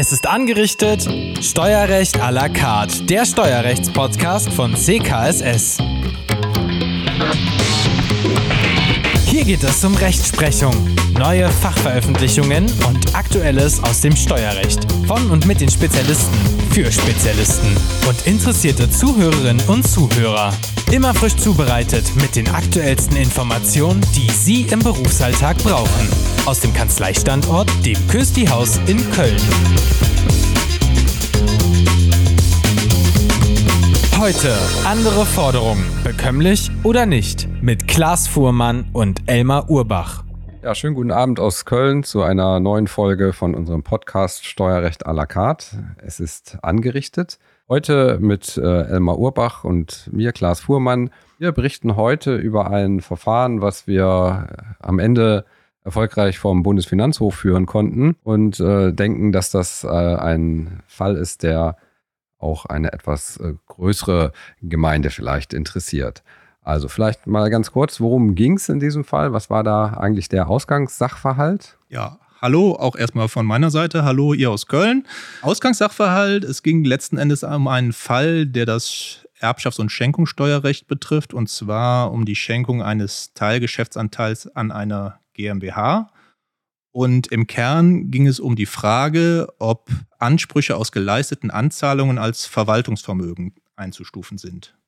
Es ist angerichtet. Steuerrecht à la carte, der Steuerrechtspodcast von CKSS. Hier geht es um Rechtsprechung, neue Fachveröffentlichungen und Aktuelles aus dem Steuerrecht. Von und mit den Spezialisten für Spezialisten und interessierte Zuhörerinnen und Zuhörer. Immer frisch zubereitet mit den aktuellsten Informationen, die Sie im Berufsalltag brauchen. Aus dem Kanzleistandort, dem Kösti-Haus in Köln. Heute andere Forderungen, bekömmlich oder nicht, mit Klaas Fuhrmann und Elmar Urbach. Ja, schönen guten Abend aus Köln zu einer neuen Folge von unserem Podcast Steuerrecht à la carte. Es ist angerichtet. Heute mit äh, Elmar Urbach und mir, Klaas Fuhrmann. Wir berichten heute über ein Verfahren, was wir am Ende erfolgreich vom Bundesfinanzhof führen konnten und äh, denken, dass das äh, ein Fall ist, der auch eine etwas äh, größere Gemeinde vielleicht interessiert. Also vielleicht mal ganz kurz, worum ging es in diesem Fall? Was war da eigentlich der Ausgangssachverhalt? Ja, Hallo, auch erstmal von meiner Seite. Hallo, ihr aus Köln. Ausgangssachverhalt, es ging letzten Endes um einen Fall, der das Erbschafts- und Schenkungssteuerrecht betrifft, und zwar um die Schenkung eines Teilgeschäftsanteils an einer GmbH. Und im Kern ging es um die Frage, ob Ansprüche aus geleisteten Anzahlungen als Verwaltungsvermögen einzustufen sind.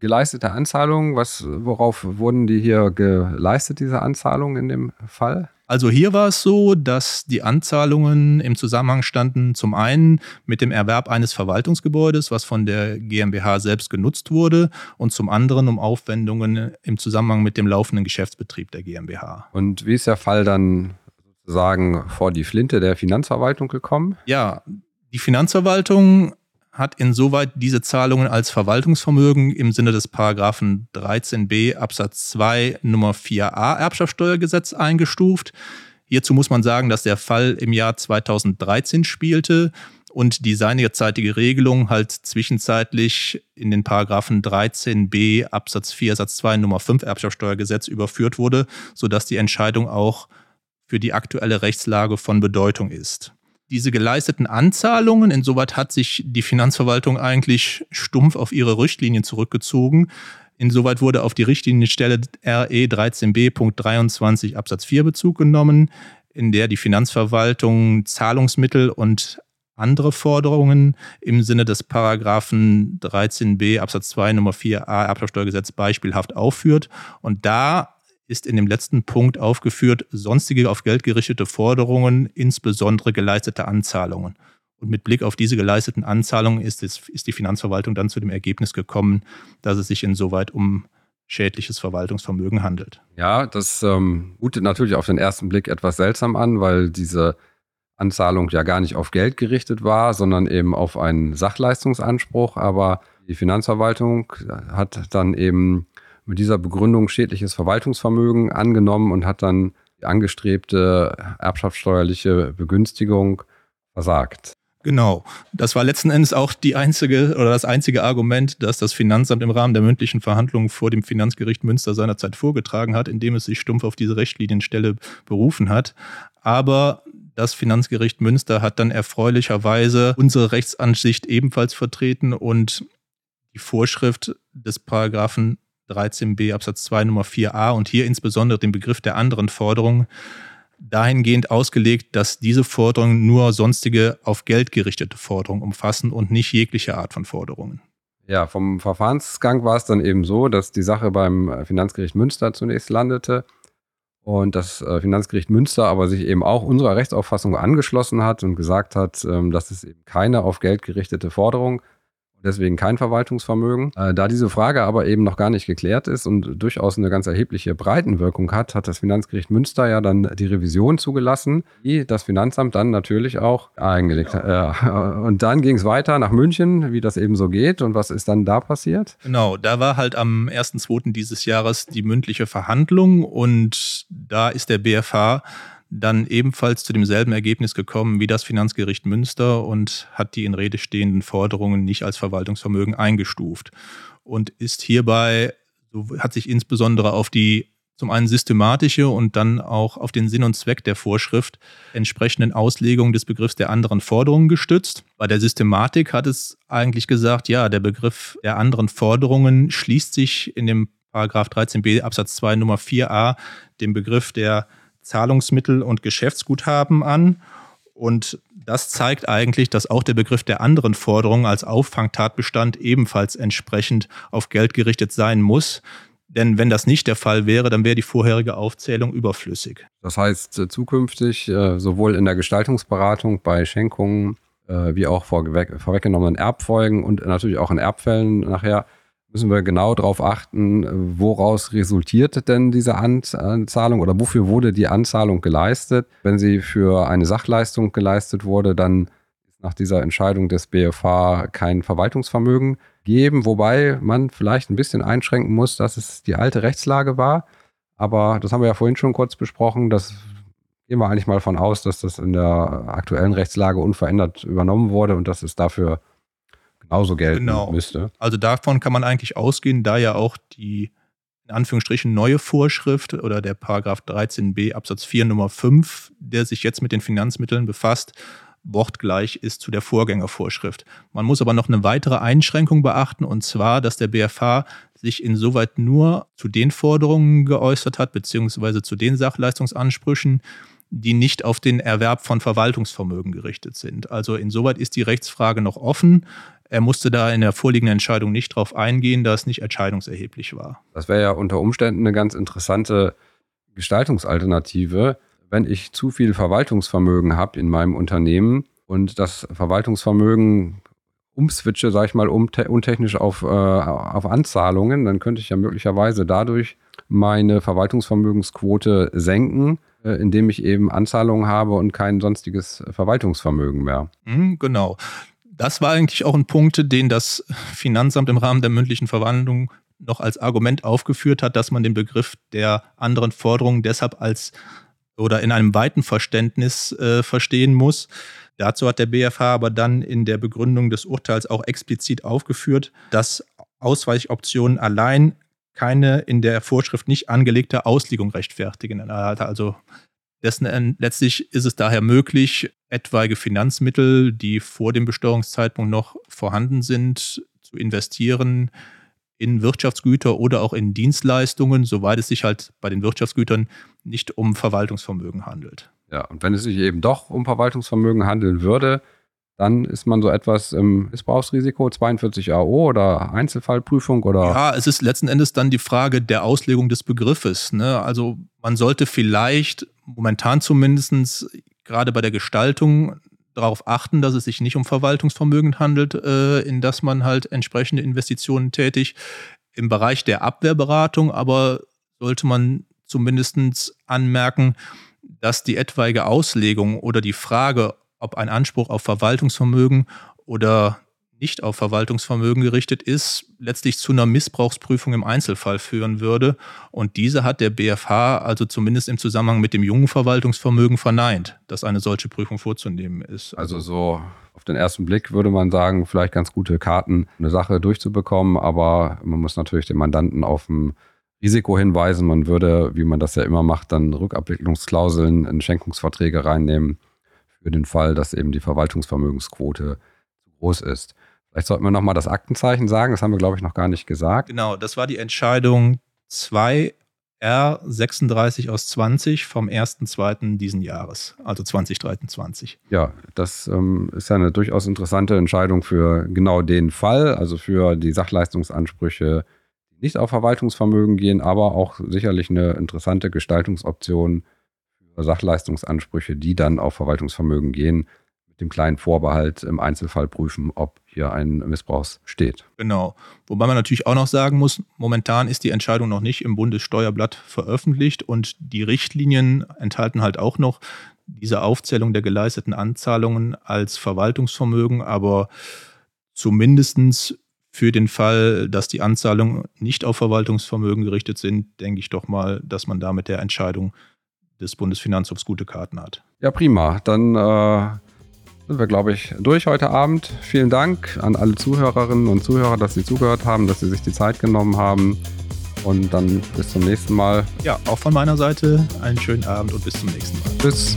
Geleistete Anzahlungen, was, worauf wurden die hier geleistet, diese Anzahlungen in dem Fall? Also hier war es so, dass die Anzahlungen im Zusammenhang standen zum einen mit dem Erwerb eines Verwaltungsgebäudes, was von der GmbH selbst genutzt wurde, und zum anderen um Aufwendungen im Zusammenhang mit dem laufenden Geschäftsbetrieb der GmbH. Und wie ist der Fall dann sozusagen vor die Flinte der Finanzverwaltung gekommen? Ja, die Finanzverwaltung hat insoweit diese Zahlungen als Verwaltungsvermögen im Sinne des Paragraphen 13b Absatz 2 Nummer 4a Erbschaftssteuergesetz eingestuft. Hierzu muss man sagen, dass der Fall im Jahr 2013 spielte und die seinerzeitige Regelung halt zwischenzeitlich in den Paragraphen 13b Absatz 4 Satz 2 Nummer 5 Erbschaftssteuergesetz überführt wurde, sodass die Entscheidung auch für die aktuelle Rechtslage von Bedeutung ist diese geleisteten Anzahlungen, insoweit hat sich die Finanzverwaltung eigentlich stumpf auf ihre Richtlinien zurückgezogen. Insoweit wurde auf die Richtlinienstelle RE 13b.23 Absatz 4 Bezug genommen, in der die Finanzverwaltung Zahlungsmittel und andere Forderungen im Sinne des Paragraphen 13b Absatz 2 Nummer 4a Erbschaftssteuergesetz beispielhaft aufführt. Und da ist in dem letzten Punkt aufgeführt, sonstige auf Geld gerichtete Forderungen, insbesondere geleistete Anzahlungen. Und mit Blick auf diese geleisteten Anzahlungen ist, es, ist die Finanzverwaltung dann zu dem Ergebnis gekommen, dass es sich insoweit um schädliches Verwaltungsvermögen handelt. Ja, das ähm, mutet natürlich auf den ersten Blick etwas seltsam an, weil diese Anzahlung ja gar nicht auf Geld gerichtet war, sondern eben auf einen Sachleistungsanspruch. Aber die Finanzverwaltung hat dann eben mit dieser Begründung schädliches Verwaltungsvermögen angenommen und hat dann die angestrebte erbschaftssteuerliche Begünstigung versagt. Genau. Das war letzten Endes auch die einzige oder das einzige Argument, das das Finanzamt im Rahmen der mündlichen Verhandlungen vor dem Finanzgericht Münster seinerzeit vorgetragen hat, indem es sich stumpf auf diese Rechtslinienstelle berufen hat. Aber das Finanzgericht Münster hat dann erfreulicherweise unsere Rechtsansicht ebenfalls vertreten und die Vorschrift des Paragraphen 13b Absatz 2 Nummer 4a und hier insbesondere den Begriff der anderen Forderungen dahingehend ausgelegt, dass diese Forderungen nur sonstige auf Geld gerichtete Forderungen umfassen und nicht jegliche Art von Forderungen. Ja, vom Verfahrensgang war es dann eben so, dass die Sache beim Finanzgericht Münster zunächst landete und das äh, Finanzgericht Münster aber sich eben auch unserer Rechtsauffassung angeschlossen hat und gesagt hat, ähm, dass es eben keine auf Geld gerichtete Forderung deswegen kein Verwaltungsvermögen. Äh, da diese Frage aber eben noch gar nicht geklärt ist und durchaus eine ganz erhebliche Breitenwirkung hat, hat das Finanzgericht Münster ja dann die Revision zugelassen, die das Finanzamt dann natürlich auch eingelegt hat. Ja. Und dann ging es weiter nach München, wie das eben so geht. Und was ist dann da passiert? Genau, da war halt am 1.2. dieses Jahres die mündliche Verhandlung und da ist der BFH dann ebenfalls zu demselben Ergebnis gekommen wie das Finanzgericht Münster und hat die in Rede stehenden Forderungen nicht als Verwaltungsvermögen eingestuft und ist hierbei, hat sich insbesondere auf die zum einen systematische und dann auch auf den Sinn und Zweck der Vorschrift entsprechenden Auslegung des Begriffs der anderen Forderungen gestützt. Bei der Systematik hat es eigentlich gesagt, ja, der Begriff der anderen Forderungen schließt sich in dem Paragraph 13b Absatz 2 Nummer 4a dem Begriff der Zahlungsmittel und Geschäftsguthaben an. Und das zeigt eigentlich, dass auch der Begriff der anderen Forderungen als Auffangtatbestand ebenfalls entsprechend auf Geld gerichtet sein muss. Denn wenn das nicht der Fall wäre, dann wäre die vorherige Aufzählung überflüssig. Das heißt, äh, zukünftig äh, sowohl in der Gestaltungsberatung bei Schenkungen äh, wie auch vorweggenommenen Erbfolgen und natürlich auch in Erbfällen nachher müssen wir genau darauf achten, woraus resultiert denn diese Anzahlung oder wofür wurde die Anzahlung geleistet. Wenn sie für eine Sachleistung geleistet wurde, dann ist nach dieser Entscheidung des BFH kein Verwaltungsvermögen geben, wobei man vielleicht ein bisschen einschränken muss, dass es die alte Rechtslage war. Aber das haben wir ja vorhin schon kurz besprochen. Das gehen wir eigentlich mal von aus, dass das in der aktuellen Rechtslage unverändert übernommen wurde und dass es dafür genauso gelten genau. müsste. Also davon kann man eigentlich ausgehen, da ja auch die in Anführungsstrichen neue Vorschrift oder der Paragraph 13b Absatz 4 Nummer 5, der sich jetzt mit den Finanzmitteln befasst, wortgleich ist zu der Vorgängervorschrift. Man muss aber noch eine weitere Einschränkung beachten, und zwar, dass der BFH sich insoweit nur zu den Forderungen geäußert hat, beziehungsweise zu den Sachleistungsansprüchen, die nicht auf den Erwerb von Verwaltungsvermögen gerichtet sind. Also insoweit ist die Rechtsfrage noch offen. Er musste da in der vorliegenden Entscheidung nicht darauf eingehen, da es nicht entscheidungserheblich war. Das wäre ja unter Umständen eine ganz interessante Gestaltungsalternative, wenn ich zu viel Verwaltungsvermögen habe in meinem Unternehmen und das Verwaltungsvermögen umswitche, sage ich mal, um untechnisch auf, äh, auf Anzahlungen, dann könnte ich ja möglicherweise dadurch meine Verwaltungsvermögensquote senken, äh, indem ich eben Anzahlungen habe und kein sonstiges Verwaltungsvermögen mehr. Mhm, genau. Das war eigentlich auch ein Punkt, den das Finanzamt im Rahmen der mündlichen Verwandlung noch als Argument aufgeführt hat, dass man den Begriff der anderen Forderungen deshalb als oder in einem weiten Verständnis äh, verstehen muss. Dazu hat der BFH aber dann in der Begründung des Urteils auch explizit aufgeführt, dass Ausweichoptionen allein keine in der Vorschrift nicht angelegte Auslegung rechtfertigen. Also dessen letztlich ist es daher möglich, etwaige Finanzmittel, die vor dem Besteuerungszeitpunkt noch vorhanden sind, zu investieren in Wirtschaftsgüter oder auch in Dienstleistungen, soweit es sich halt bei den Wirtschaftsgütern nicht um Verwaltungsvermögen handelt. Ja, und wenn es sich eben doch um Verwaltungsvermögen handeln würde, dann ist man so etwas im Missbrauchsrisiko 42 AO oder Einzelfallprüfung oder. Ja, es ist letzten Endes dann die Frage der Auslegung des Begriffes. Ne? Also man sollte vielleicht momentan zumindest gerade bei der Gestaltung darauf achten, dass es sich nicht um Verwaltungsvermögen handelt, äh, in das man halt entsprechende Investitionen tätigt. Im Bereich der Abwehrberatung aber sollte man zumindest anmerken, dass die etwaige Auslegung oder die Frage, ob ein Anspruch auf Verwaltungsvermögen oder nicht auf Verwaltungsvermögen gerichtet ist, letztlich zu einer Missbrauchsprüfung im Einzelfall führen würde. Und diese hat der BFH also zumindest im Zusammenhang mit dem jungen Verwaltungsvermögen verneint, dass eine solche Prüfung vorzunehmen ist. Also so auf den ersten Blick würde man sagen, vielleicht ganz gute Karten, eine Sache durchzubekommen, aber man muss natürlich den Mandanten auf ein Risiko hinweisen. Man würde, wie man das ja immer macht, dann Rückabwicklungsklauseln in Schenkungsverträge reinnehmen für den Fall, dass eben die Verwaltungsvermögensquote zu groß ist. Vielleicht sollten wir nochmal das Aktenzeichen sagen, das haben wir, glaube ich, noch gar nicht gesagt. Genau, das war die Entscheidung 2R36 aus 20 vom 1.2. diesen Jahres, also 2023. Ja, das ähm, ist ja eine durchaus interessante Entscheidung für genau den Fall, also für die Sachleistungsansprüche, die nicht auf Verwaltungsvermögen gehen, aber auch sicherlich eine interessante Gestaltungsoption Sachleistungsansprüche, die dann auf Verwaltungsvermögen gehen, dem kleinen Vorbehalt im Einzelfall prüfen, ob hier ein Missbrauch steht. Genau. Wobei man natürlich auch noch sagen muss, momentan ist die Entscheidung noch nicht im Bundessteuerblatt veröffentlicht und die Richtlinien enthalten halt auch noch diese Aufzählung der geleisteten Anzahlungen als Verwaltungsvermögen, aber zumindestens für den Fall, dass die Anzahlungen nicht auf Verwaltungsvermögen gerichtet sind, denke ich doch mal, dass man da mit der Entscheidung des Bundesfinanzhofs gute Karten hat. Ja, prima. Dann äh, sind wir, glaube ich, durch heute Abend. Vielen Dank an alle Zuhörerinnen und Zuhörer, dass sie zugehört haben, dass sie sich die Zeit genommen haben. Und dann bis zum nächsten Mal. Ja, auch von meiner Seite einen schönen Abend und bis zum nächsten Mal. Tschüss.